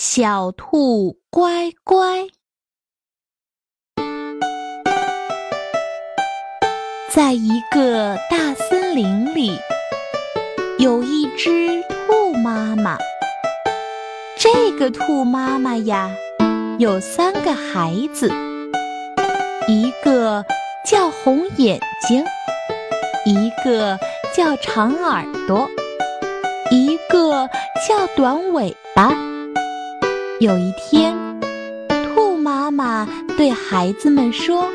小兔乖乖，在一个大森林里，有一只兔妈妈。这个兔妈妈呀，有三个孩子，一个叫红眼睛，一个叫长耳朵，一个叫短尾巴。有一天，兔妈妈对孩子们说：“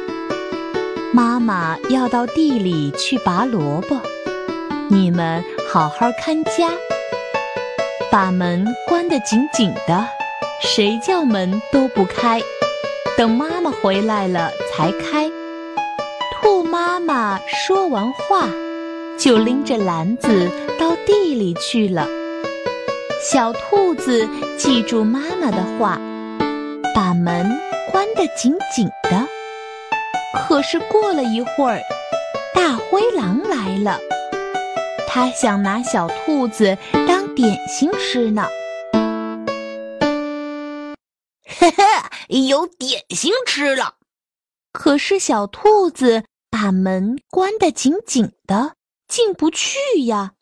妈妈要到地里去拔萝卜，你们好好看家，把门关得紧紧的，谁叫门都不开，等妈妈回来了才开。”兔妈妈说完话，就拎着篮子到地里去了。小兔子记住妈妈的话，把门关得紧紧的。可是过了一会儿，大灰狼来了，他想拿小兔子当点心吃呢。嘿嘿，有点心吃了。可是小兔子把门关得紧紧的，进不去呀。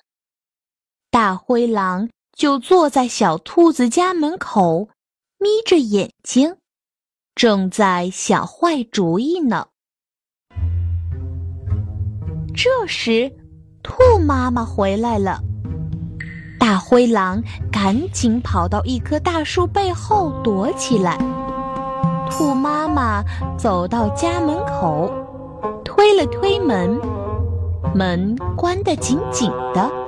大灰狼。就坐在小兔子家门口，眯着眼睛，正在想坏主意呢。这时，兔妈妈回来了，大灰狼赶紧跑到一棵大树背后躲起来。兔妈妈走到家门口，推了推门，门关得紧紧的。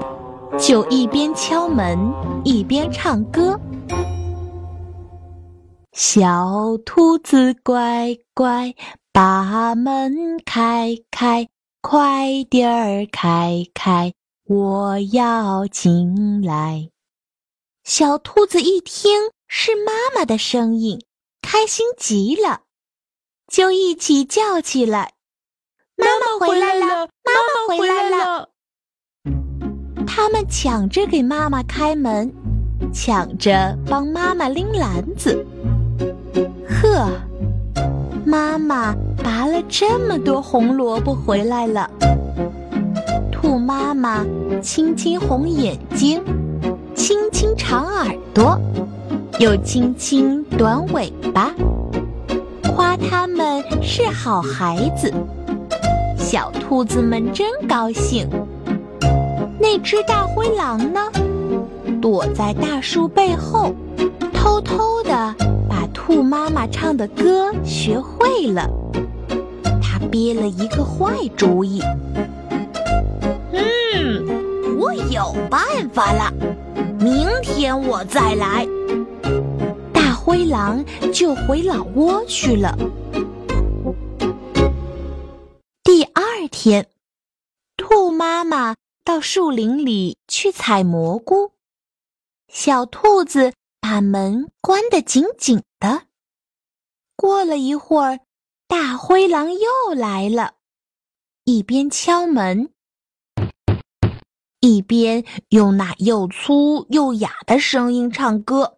就一边敲门一边唱歌。小兔子乖乖，把门开开，快点儿开开，我要进来。小兔子一听是妈妈的声音，开心极了，就一起叫起来：“妈妈回来了！妈妈回来了！”他们抢着给妈妈开门，抢着帮妈妈拎篮子。呵，妈妈拔了这么多红萝卜回来了。兔妈妈亲亲红眼睛，亲亲长耳朵，又亲亲短尾巴，夸他们是好孩子。小兔子们真高兴。那只大灰狼呢，躲在大树背后，偷偷的把兔妈妈唱的歌学会了。他憋了一个坏主意。嗯，我有办法了，明天我再来。大灰狼就回老窝去了。第二天，兔妈妈。到树林里去采蘑菇，小兔子把门关得紧紧的。过了一会儿，大灰狼又来了，一边敲门，一边用那又粗又哑的声音唱歌：“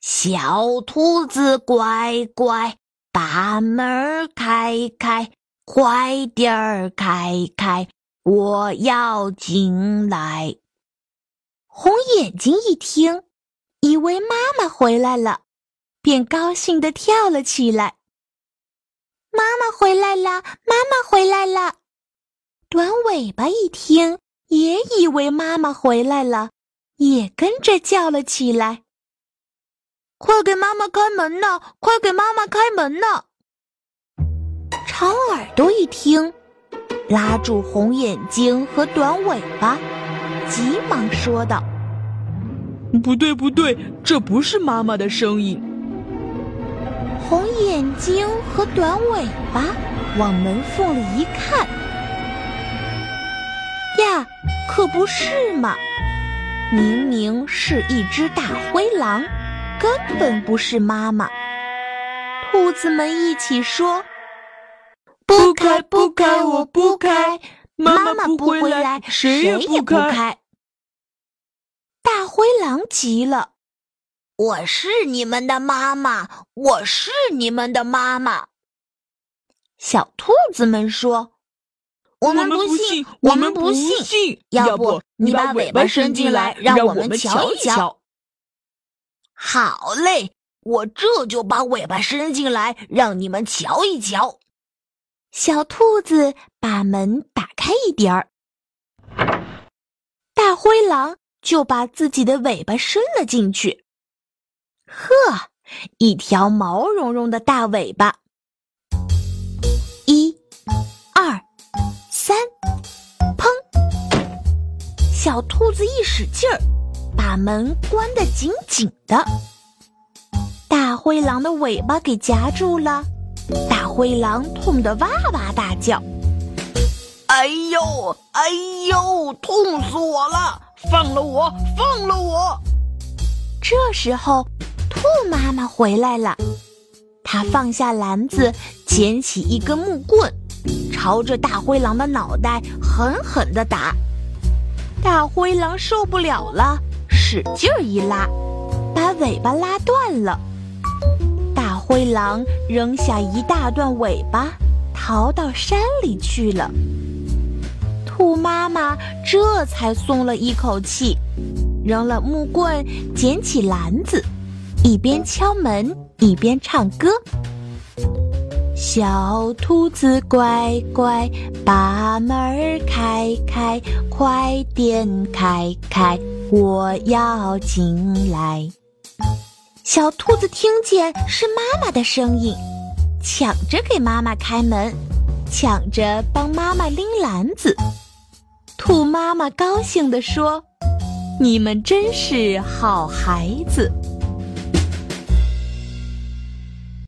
小兔子乖乖，把门开开，快点儿开开。”我要进来。红眼睛一听，以为妈妈回来了，便高兴地跳了起来。妈妈回来了，妈妈回来了。短尾巴一听，也以为妈妈回来了，也跟着叫了起来：“快给妈妈开门呐！快给妈妈开门呐！”长耳朵一听。拉住红眼睛和短尾巴，急忙说道：“不对，不对，这不是妈妈的声音。”红眼睛和短尾巴往门缝里一看，呀，可不是嘛！明明是一只大灰狼，根本不是妈妈。兔子们一起说。不开，不开，我不开！妈妈不回来，谁也不开。大灰狼急了：“我是你们的妈妈，我是你们的妈妈。”小兔子们说：“我们不信，我们不信。要不你把尾巴伸进来，让我们瞧一瞧。”好嘞，我这就把尾巴伸进来，让你们瞧一瞧。小兔子把门打开一点儿，大灰狼就把自己的尾巴伸了进去。呵，一条毛茸茸的大尾巴。一、二、三，砰！小兔子一使劲儿，把门关得紧紧的。大灰狼的尾巴给夹住了。大灰狼痛得哇哇大叫：“哎呦，哎呦，痛死我了！放了我，放了我！”这时候，兔妈妈回来了，她放下篮子，捡起一根木棍，朝着大灰狼的脑袋狠狠地打。大灰狼受不了了，使劲儿一拉，把尾巴拉断了。灰狼扔下一大段尾巴，逃到山里去了。兔妈妈这才松了一口气，扔了木棍，捡起篮子，一边敲门一边唱歌：“小兔子乖乖，把门开开，快点开开，我要进来。”小兔子听见是妈妈的声音，抢着给妈妈开门，抢着帮妈妈拎篮子。兔妈妈高兴地说：“你们真是好孩子。”